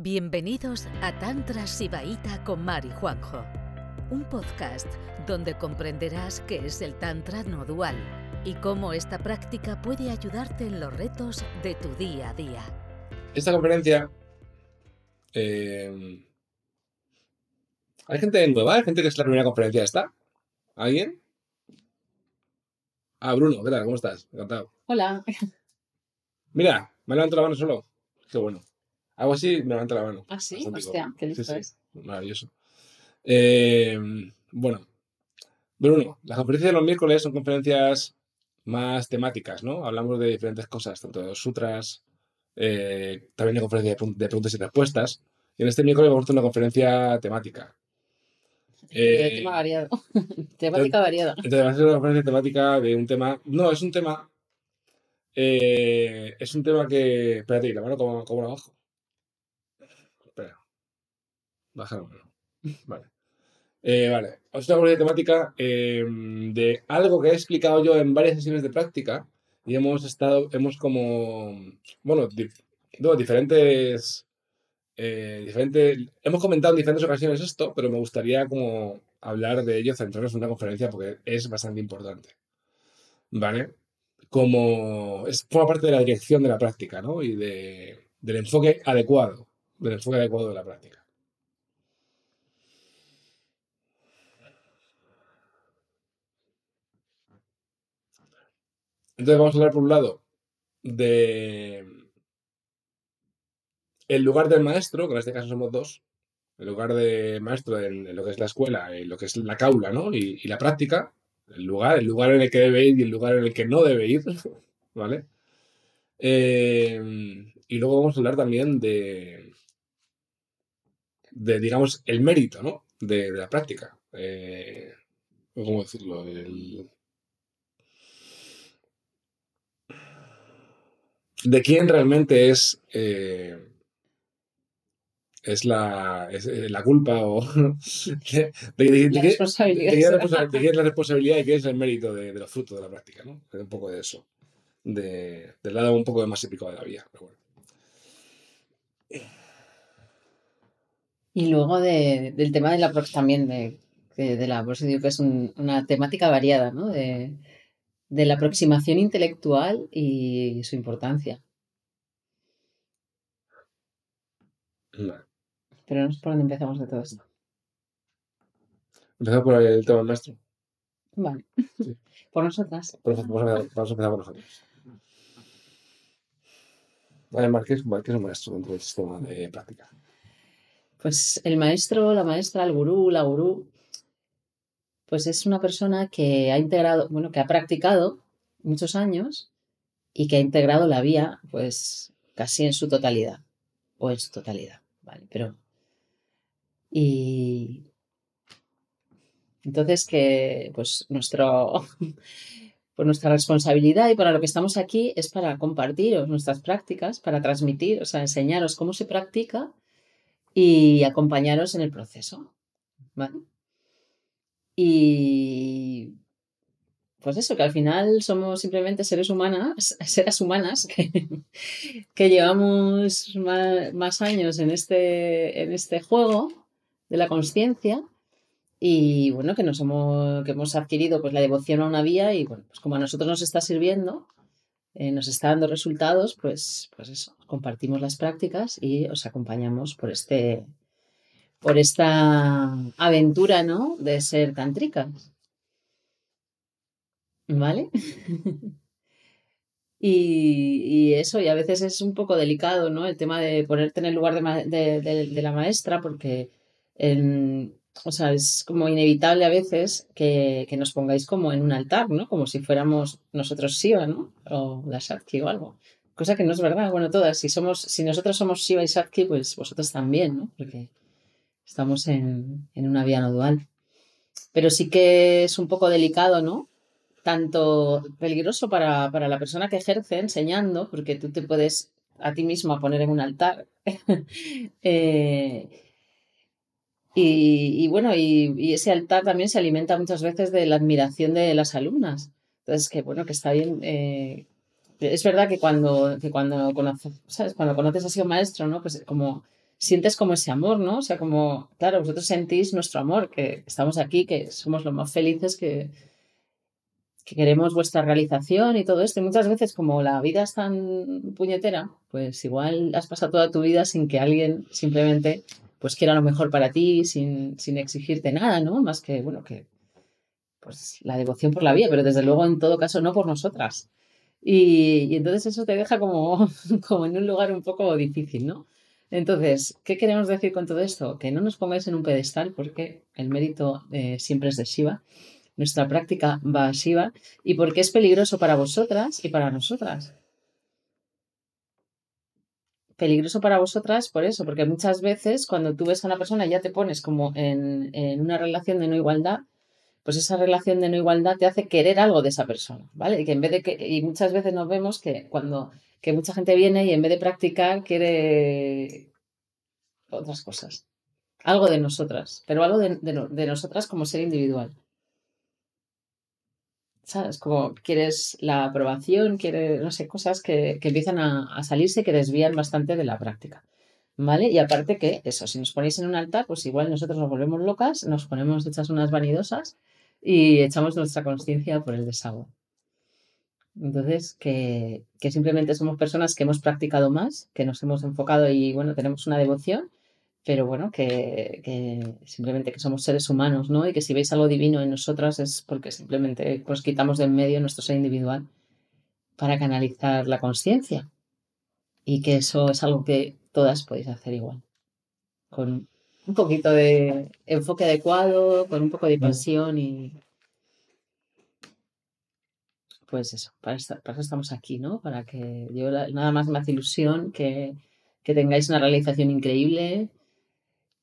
Bienvenidos a Tantra Sibaíta con Mari Juanjo, un podcast donde comprenderás qué es el Tantra no dual y cómo esta práctica puede ayudarte en los retos de tu día a día. Esta conferencia. eh, ¿Hay gente nueva? ¿Hay gente que es la primera conferencia esta? ¿Alguien? Ah, Bruno, ¿qué tal? ¿Cómo estás? Encantado. Hola. Mira, me levanto la mano solo. Qué bueno. Hago así, me levanto la mano. Ah, sí, Bastante hostia, qué listo Sí, sí, es. Maravilloso. Eh, bueno, Bruno, las conferencias de los miércoles son conferencias más temáticas, ¿no? Hablamos de diferentes cosas, tanto de los sutras, eh, también de conferencia de, preguntas y respuestas. Y en este miércoles vamos a hacer una conferencia temática. Eh, tema variado. Temática variada. entonces va a ser una conferencia temática de un tema. No, es un tema. eh, es un tema que. Espérate, ¿y la mano como, como la bajo? Baja la mano. Vale. Eh, vale. Es una conferencia temática eh, de algo que he explicado yo en varias sesiones de práctica. Y hemos estado. Hemos como. Bueno, di- no, diferentes. eh, diferentes. Hemos comentado en diferentes ocasiones esto, pero me gustaría como hablar de ello, centrarnos en una conferencia porque es bastante importante. ¿Vale? Como es, forma parte de la dirección de la práctica, ¿no? Y de, del enfoque adecuado, del enfoque adecuado de la práctica. Entonces vamos a hablar por un lado de el lugar del maestro, que en este caso somos dos, el lugar de maestro en, lo que es la escuela, en lo que es la caula, ¿no? Y, la práctica, el lugar, el lugar en el que debe ir y el lugar en el que no debe ir, ¿vale? Eh, y luego vamos a hablar también de, de digamos, el mérito, ¿no? De, de la práctica. Eh, ¿Cómo decirlo? El- de quién realmente es eh, es la es, eh, la culpa o de, de- de- de La responsabilidad. de qué es la responsabilidad y qué es el mérito de, los frutos de la práctica, ¿no? Un poco de eso. De, del lado un poco más épico de la vida. Pero bueno. Y luego de- del tema de la también, de, de, de la, por eso digo que es un- una temática variada, ¿no? De, de la aproximación intelectual y su importancia. Vale. Pero no sé por dónde empezamos de todo esto. Empezamos por el tema del maestro. Vale. Sí. Por nosotras. Por Vamos a empezar, vamos a empezar por nosotros. Además, ¿qué es, qué es un maestro dentro del sistema de práctica? Pues el maestro, la maestra, el gurú, la gurú, pues es una persona que ha integrado, bueno, que ha practicado muchos años y que ha integrado la vía, pues casi en su totalidad, o en su totalidad, ¿vale? Pero, y entonces que, pues nuestro, pues nuestra responsabilidad y para lo que estamos aquí es para compartiros nuestras prácticas, para transmitir, o sea, enseñaros cómo se practica y acompañaros en el proceso. ¿vale? Y pues eso, que al final somos simplemente seres humanas, seres humanas que, llevamos más, más años en este, en este juego de la conciencia y bueno, que nos hemos, que hemos adquirido pues la devoción a una vía y bueno, pues como a nosotros nos está sirviendo, eh, nos está dando resultados, pues, pues eso, compartimos las prácticas y os acompañamos por este por esta aventura, ¿no? De ser tantricas. ¿Vale? y, y eso, y a veces es un poco delicado, ¿no? El tema de ponerte en el lugar de, de la maestra, porque en- o sea, es como inevitable a veces que, que nos pongáis como en un altar, ¿no? Como si fuéramos nosotros Shiva, ¿no? O la Shakti o algo. Cosa que no es verdad. Bueno, todas, si somos, si nosotros somos Shiva y Shakti, pues vosotros también, ¿no? Porque estamos en, en una vía no dual. Pero sí que es un poco delicado, ¿no? Tanto peligroso para, para la persona que ejerce enseñando, porque tú te puedes a ti misma poner en un altar. Eh, y, bueno, y, ese altar también se alimenta muchas veces de la admiración de las alumnas. Entonces, que bueno, que está bien. eh, es verdad que cuando, que cuando conoces, ¿sabes? Cuando conoces a un maestro, ¿no? Pues como sientes como ese amor, ¿no? O sea, como, claro, vosotros sentís nuestro amor, que estamos aquí, que somos los más felices, que, que queremos vuestra realización y todo esto. Y muchas veces, como la vida es tan puñetera, pues igual has pasado toda tu vida sin que alguien simplemente pues quiera lo mejor para ti, sin, sin exigirte nada, ¿no? Más que, bueno, que pues la devoción por la vida, pero desde luego en todo caso no por nosotras. Y, y entonces eso te deja como, como en un lugar un poco difícil, ¿no? Entonces, ¿qué queremos decir con todo esto? Que no nos pongáis en un pedestal porque el mérito eh, siempre es de Shiva, nuestra práctica va a Shiva y porque es peligroso para vosotras y para nosotras. Peligroso para vosotras por eso, porque muchas veces cuando tú ves a una persona y ya te pones como en, en una relación de no igualdad, pues esa relación de no igualdad te hace querer algo de esa persona, ¿vale? Y que en vez de que, y muchas veces nos vemos que cuando que mucha gente viene y en vez de practicar quiere otras cosas. Algo de nosotras, pero algo de, de, nosotras como ser individual. ¿Sabes? Como quieres la aprobación, quieres, no sé, cosas que, que empiezan a, a, salirse que desvían bastante de la práctica. ¿Vale? Y aparte que eso, si nos ponéis en un altar, pues igual nosotros nos volvemos locas, nos ponemos hechas unas vanidosas y echamos nuestra conciencia por el desagüe. Entonces, que, que, simplemente somos personas que hemos practicado más, que nos hemos enfocado y, bueno, tenemos una devoción, pero bueno, que, que, simplemente que somos seres humanos, ¿no? Y que si veis algo divino en nosotras es porque simplemente pues quitamos de en medio nuestro ser individual para canalizar la conciencia. Y que eso es algo que todas podéis hacer igual. Con un poquito de enfoque adecuado, con un poco de pasión y, pues eso, para, eso estamos aquí, ¿no? Para que yo nada más me hace ilusión que, que, tengáis una realización increíble,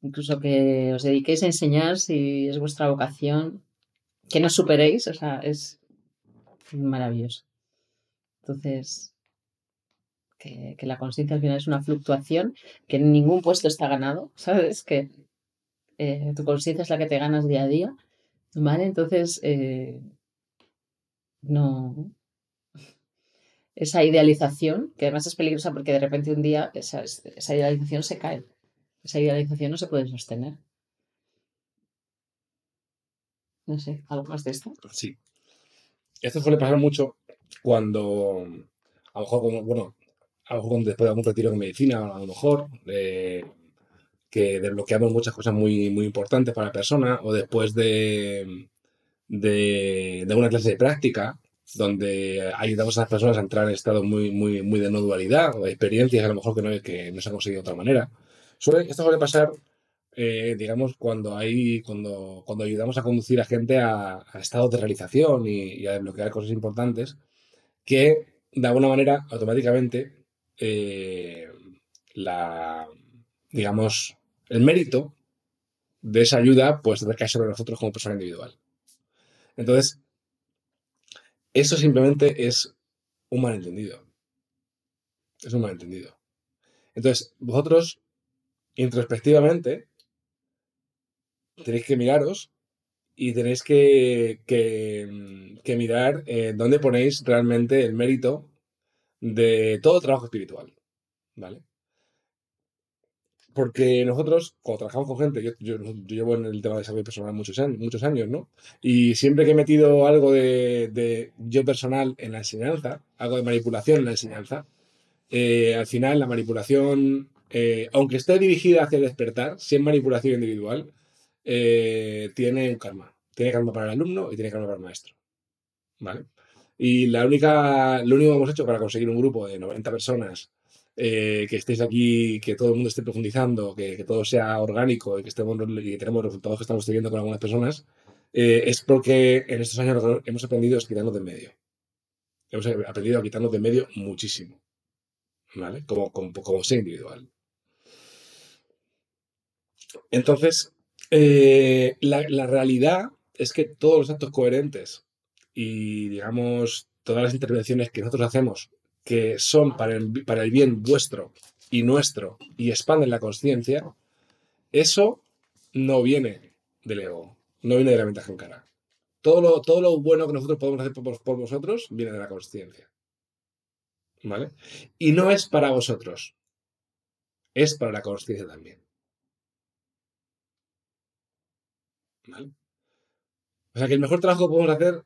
incluso que os dediquéis a enseñar si es vuestra vocación, que no superéis, o sea, es maravilloso. Entonces, que, que la conciencia al final es una fluctuación, que en ningún puesto está ganado, ¿sabes? Que eh, tu conciencia es la que te ganas día a día, ¿vale? Entonces, eh, no. Esa idealización, que además es peligrosa porque de repente un día esa, esa idealización se cae. Esa idealización no se puede sostener. No sé, ¿algo más de esto? Sí. Esto suele pasar mucho cuando, a lo mejor, bueno, a lo mejor después de algún retiro de medicina, a lo mejor, que desbloqueamos muchas cosas muy, muy importantes para la persona, o después de, de, una clase de práctica donde ayudamos a las personas a entrar en estado muy, muy, muy de no dualidad o de experiencias a lo mejor que no, que no se ha conseguido de otra manera. Suele, esto suele pasar, eh, digamos, cuando, hay, cuando, cuando ayudamos a conducir a gente a, estados de realización y, a desbloquear cosas importantes que, de alguna manera, automáticamente, eh, la, digamos, el mérito de esa ayuda pues sobre nosotros como persona individual. Entonces, eso simplemente es un malentendido. Es un malentendido. Entonces, vosotros, introspectivamente, tenéis que miraros y tenéis que, que, mirar eh, dónde ponéis realmente el mérito de todo trabajo espiritual. ¿Vale? Porque nosotros, cuando trabajamos con gente, yo, yo, llevo en el tema de desarrollo personal muchos años, muchos años, ¿no? Y siempre que he metido algo de, de yo personal en la enseñanza, algo de manipulación en la enseñanza, eh, al final la manipulación, eh, aunque esté dirigida hacia el despertar, si es manipulación individual, eh, tiene un karma. Tiene karma para el alumno y tiene karma para el maestro. ¿Vale? Y la única, lo único que hemos hecho para conseguir un grupo de 90 personas eh, que estéis aquí, que todo el mundo esté profundizando, que, que todo sea orgánico y que, estemos, y tenemos resultados que estamos teniendo con algunas personas, eh, es porque en estos años hemos aprendido a quitarnos de medio. Hemos aprendido a quitarnos de medio muchísimo. ¿Vale? Como, como, como ser individual. Entonces, eh, la, la realidad es que todos los actos coherentes y, digamos, todas las intervenciones que nosotros hacemos que son para el, para el bien vuestro y nuestro y expanden la conciencia, eso no viene del ego, no viene de la ventaja en cara. Todo lo, todo lo bueno que nosotros podemos hacer por, por vosotros viene de la conciencia. ¿Vale? Y no es para vosotros. es para la conciencia también. ¿Vale? O sea que el mejor trabajo que podemos hacer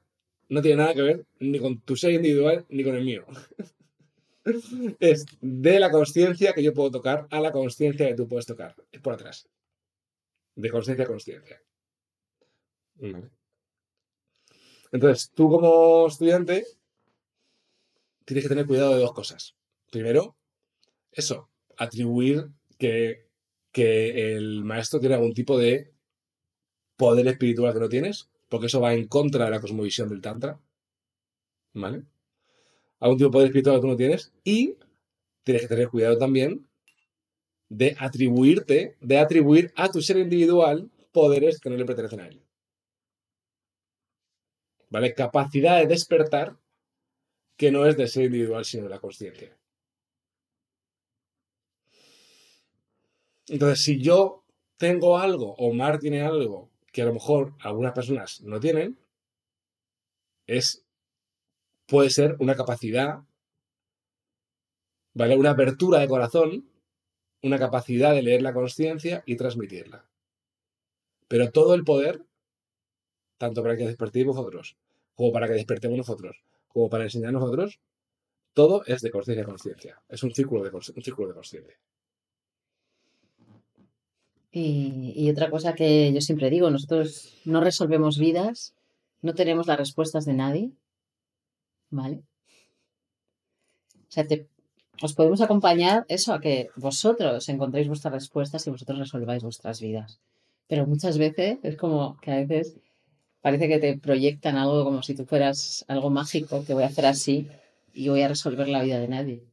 no tiene nada que ver ni con tu ser individual ni con el mío. es de la conciencia que yo puedo tocar a la conciencia que tú puedes tocar. Es por atrás. De conciencia a conciencia. Entonces, tú como estudiante tienes que tener cuidado de dos cosas. Primero, eso, atribuir que, que el maestro tiene algún tipo de poder espiritual que no tienes, porque eso va en contra de la cosmovisión del Tantra. ¿Vale? Algún tipo de poder espiritual que tú no tienes. Y tienes que tener cuidado también de atribuirte, de atribuir a tu ser individual poderes que no le pertenecen a él. ¿Vale? Capacidad de despertar que no es de ser individual, sino de la conciencia. Entonces, si yo tengo algo o Mar tiene algo que a lo mejor algunas personas no tienen, es puede ser una capacidad, ¿vale? Una apertura de corazón, una capacidad de leer la conciencia y transmitirla. Pero todo el poder, tanto para que despertéis vosotros, como para que despertemos nosotros, como para enseñar nosotros, todo es de conciencia a conciencia. Es un círculo de, un círculo de conciencia. Y, otra cosa que yo siempre digo, nosotros no resolvemos vidas, no tenemos las respuestas de nadie, ¿vale? O sea, os podemos acompañar eso a que vosotros encontréis vuestras respuestas y vosotros resolváis vuestras vidas. Pero muchas veces es como que a veces parece que te proyectan algo como si tú fueras algo mágico, que voy a hacer así y voy a resolver la vida de nadie.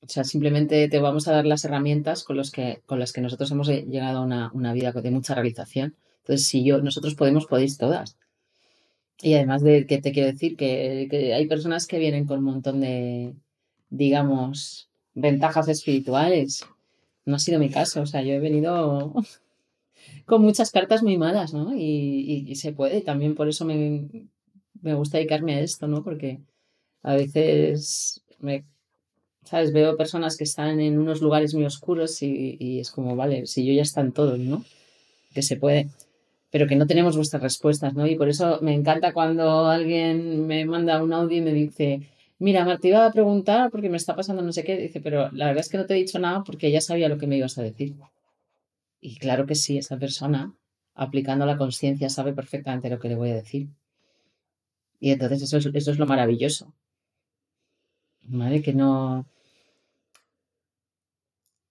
O sea, simplemente te vamos a dar las herramientas con, los que, con las que nosotros hemos llegado a una, una vida de mucha realización. Entonces, si yo, nosotros podemos, podéis todas. Y además de que te quiero decir que, hay personas que vienen con un montón de, digamos, ventajas espirituales. No ha sido mi caso. O sea, yo he venido con muchas cartas muy malas, ¿no? Y, y, se puede. También por eso me, me gusta dedicarme a esto, ¿no? Porque a veces me ¿sabes? Veo personas que están en unos lugares muy oscuros y, es como, vale, si yo ya están todos, ¿no? Que se puede, pero que no tenemos vuestras respuestas, ¿no? Y por eso me encanta cuando alguien me manda un audio y me dice, mira, Marta, iba a preguntar porque me está pasando no sé qué, dice, pero la verdad es que no te he dicho nada porque ya sabía lo que me ibas a decir. Y claro que sí, esa persona, aplicando la conciencia, sabe perfectamente lo que le voy a decir. Y entonces eso es, eso es lo maravilloso. ¿Vale? Que no,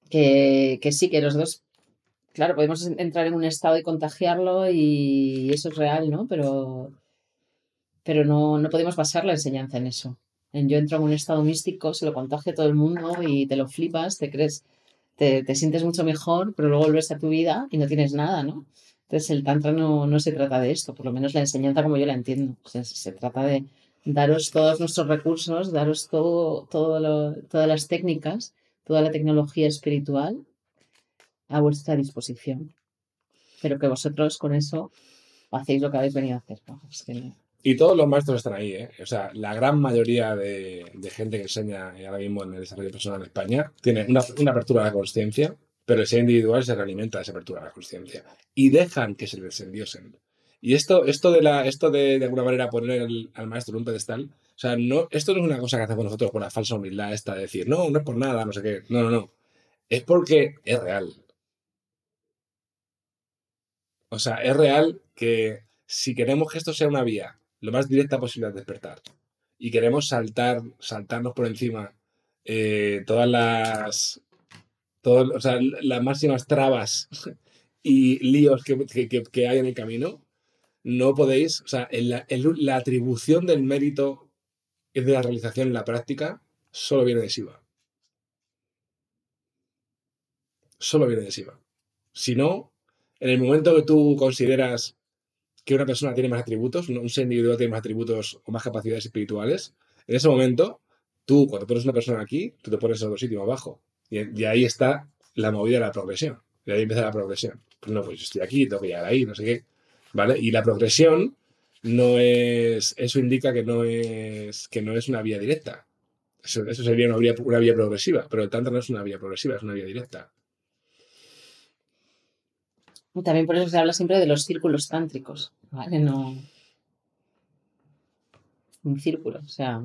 que, que sí, que los dos, claro, podemos entrar en un estado y contagiarlo y eso es real, ¿no? Pero, pero no, no podemos basar la enseñanza en eso. En yo entro en un estado místico, se lo contagia a todo el mundo y te lo flipas, te crees, te, te sientes mucho mejor, pero luego vuelves a tu vida y no tienes nada, ¿no? Entonces el tantra no, no se trata de esto, por lo menos la enseñanza como yo la entiendo. O se trata de daros todos nuestros recursos, daros todo, todo lo, todas las técnicas toda la tecnología espiritual a vuestra disposición. Pero que vosotros con eso hacéis lo que habéis venido a hacer. Y todos los maestros están ahí, ¿eh? O sea, la gran mayoría de, gente que enseña ahora mismo en el desarrollo personal en España tiene una, apertura a la conciencia, pero ese individual se realimenta de esa apertura a la conciencia. Y dejan que se les endiosen. Y esto, esto de la, esto de, de alguna manera poner al maestro en un pedestal, o sea, no, esto no es una cosa que hacemos nosotros con la falsa humildad esta de decir, no, no es por nada, no sé qué. No, no, no. Es porque es real. O sea, es real que si queremos que esto sea una vía lo más directa posible al despertar y queremos saltar, saltarnos por encima eh, todas las, todas, o sea, las máximas trabas y líos que, que, hay en el camino, no podéis, o sea, la, atribución del mérito es de la realización en la práctica, solo viene de Siva. Solo viene de Siva. Si no, en el momento que tú consideras que una persona tiene más atributos, un ser individual tiene más atributos o más capacidades espirituales, en ese momento, tú, cuando pones una persona aquí, tú te pones en otro sitio abajo. Y, ahí está la movida de la progresión. Y ahí empieza la progresión. Pues no, pues yo estoy aquí, tengo que llegar ahí, no sé qué. ¿Vale? Y la progresión no es. Eso indica que no es. que no es una vía directa. Eso, eso sería una vía, una vía progresiva, pero el Tantra no es una vía progresiva, es una vía directa. También por eso se habla siempre de los círculos tántricos, ¿vale? No. Un círculo, o sea,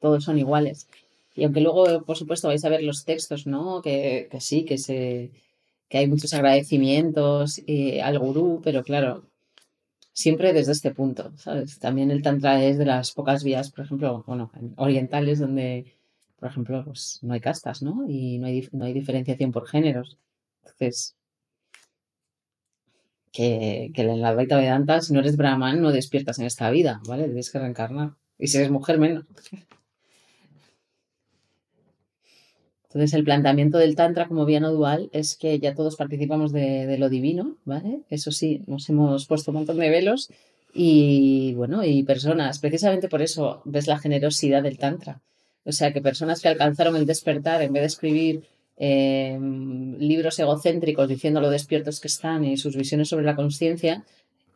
todos son iguales. Y aunque luego, por supuesto, vais a ver los textos, ¿no? Que, que sí, que se que hay muchos agradecimientos al gurú, pero claro, siempre desde este punto, ¿sabes? También el tantra es de las pocas vías, por ejemplo, bueno, orientales donde, por ejemplo, pues no hay castas, ¿no? Y no hay, no hay diferenciación por géneros. Entonces, que, que en la Advaita Vedanta, si no eres brahman, no despiertas en esta vida, ¿vale? Debes que reencarnar. Y si eres mujer, menos. Entonces, el planteamiento del Tantra como vía no dual es que ya todos participamos de, lo divino, ¿vale? Eso sí, nos hemos puesto un montón de velos y, bueno, y personas, precisamente por eso ves la generosidad del Tantra. O sea, que personas que alcanzaron el despertar, en vez de escribir em, libros egocéntricos diciendo lo despiertos que están y sus visiones sobre la conciencia,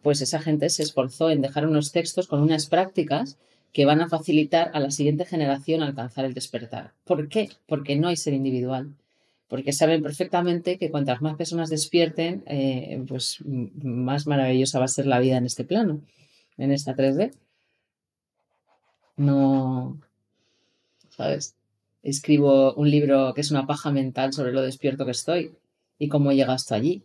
pues esa gente se esforzó en dejar unos textos con unas prácticas que van a facilitar a la siguiente generación alcanzar el despertar. ¿Por qué? Porque no hay ser individual. Porque saben perfectamente que cuantas más personas despierten, eh, pues más maravillosa va a ser la vida en este plano, en esta 3D. No, ¿sabes? Escribo un libro que es una paja mental sobre lo despierto que estoy y cómo llega hasta allí.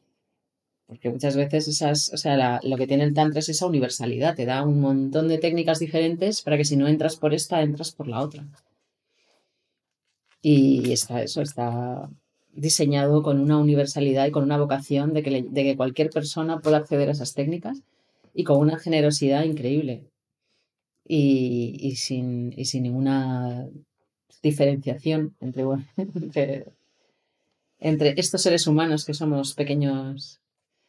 Porque muchas veces esas, o sea, lo que tiene el Tantra es esa universalidad, te da un montón de técnicas diferentes para que si no entras por esta, entras por la otra. Y está, eso está diseñado con una universalidad y con una vocación de que, de que cualquier persona pueda acceder a esas técnicas y con una generosidad increíble. Y, sin, y sin ninguna diferenciación entre, entre, estos seres humanos que somos pequeños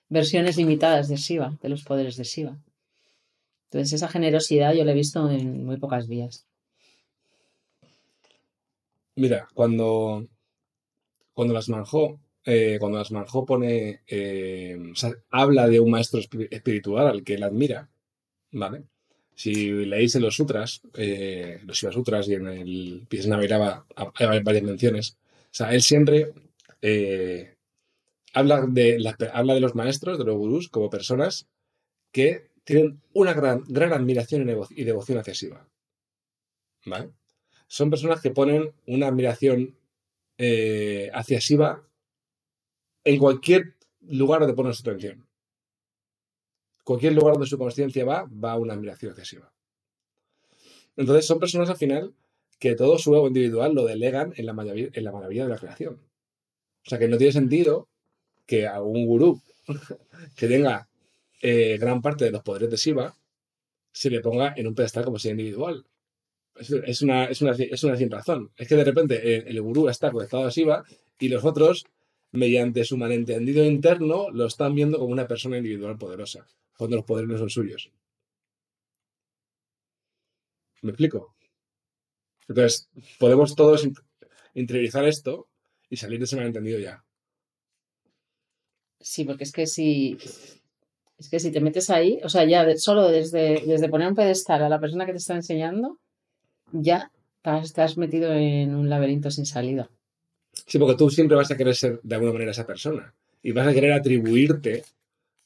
versiones limitadas de Shiva, de los poderes de Shiva. Entonces esa generosidad yo la he visto en muy pocas vías. Mira, cuando, cuando las manjó, eh, cuando las manjó pone, eh, habla de un maestro espiritual al que él admira, ¿vale? Si leéis en los sutras, eh, los Shiva Sutras y en el Pies Navirava hay varias menciones, o sea, él siempre habla de, habla de los maestros, de los gurús, como personas que tienen una gran, gran admiración y, devoción hacia Shiva. ¿Vale? Son personas que ponen una admiración eh, hacia Shiva en cualquier lugar donde ponen su atención. Cualquier lugar donde su conciencia va, va una admiración hacia Shiva. Entonces son personas al final que todo su ego individual lo delegan en la, maravilla, en la de la creación. O sea que no tiene sentido que a un gurú que tenga eh, gran parte de los poderes de Shiva se le ponga en un pedestal como si individual. Es, una, es, una, es una sin razón. Es que de repente el, gurú está conectado a Shiva y los otros, mediante su malentendido interno, lo están viendo como una persona individual poderosa, cuando los poderes no son suyos. ¿Me explico? Entonces, podemos todos interiorizar esto y salir de ese malentendido ya. Sí, porque es que si, es que si te metes ahí, o sea, ya solo desde, desde poner un pedestal a la persona que te está enseñando, ya estás metido en un laberinto sin salida. Sí, porque tú siempre vas a querer ser de alguna manera esa persona y vas a querer atribuirte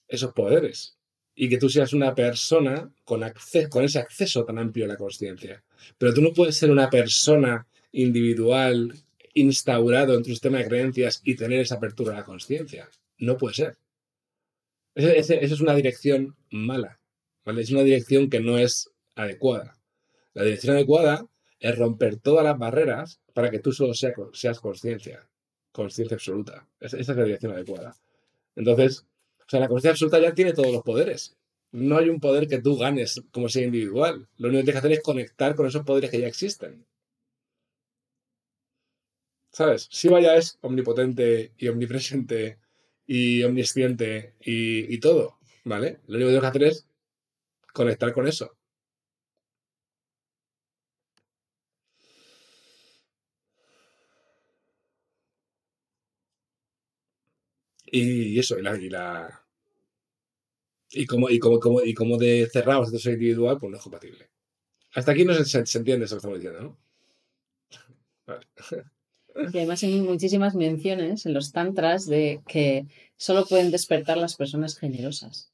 esos poderes y que tú seas una persona con, con ese acceso tan amplio a la conciencia. Pero tú no puedes ser una persona individual instaurado en tu sistema de creencias y tener esa apertura a la conciencia. No puede ser. Esa es una dirección mala, ¿vale? Es una dirección que no es adecuada. La dirección adecuada es romper todas las barreras para que tú solo seas conciencia, conciencia absoluta. Esa, es la dirección adecuada. Entonces, o sea, la conciencia absoluta ya tiene todos los poderes. No hay un poder que tú ganes como sea individual. Lo único que tienes que hacer es conectar con esos poderes que ya existen. ¿Sabes? Si vaya es omnipotente y omnipresente y omnisciente y, todo, ¿vale? Lo único que tengo que hacer es conectar con eso. Y eso, y la, y la y como, y como, como, y como de cerrados de individual, pues no es compatible. Hasta aquí no se, entiende eso que estamos diciendo, ¿no? Y además hay muchísimas menciones en los tantras de que solo pueden despertar las personas generosas.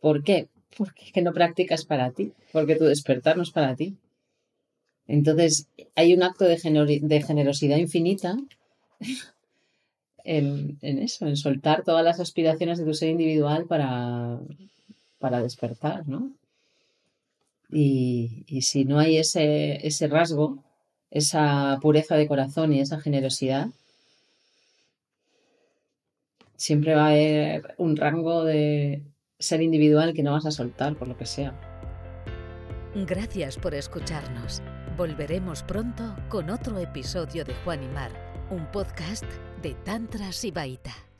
¿Por qué? Porque que no practicas para ti, porque tu despertar no es para ti. Entonces, hay un acto de generosidad infinita en, eso, en soltar todas las aspiraciones de tu ser individual para, para despertar, ¿no? Y, y si no hay ese, ese rasgo, esa pureza de corazón y esa generosidad, siempre va a haber un rango de ser individual que no vas a soltar por lo que sea. Gracias por escucharnos. Volveremos pronto con otro episodio de Juan y Mar, un podcast de Tantra Sibaita.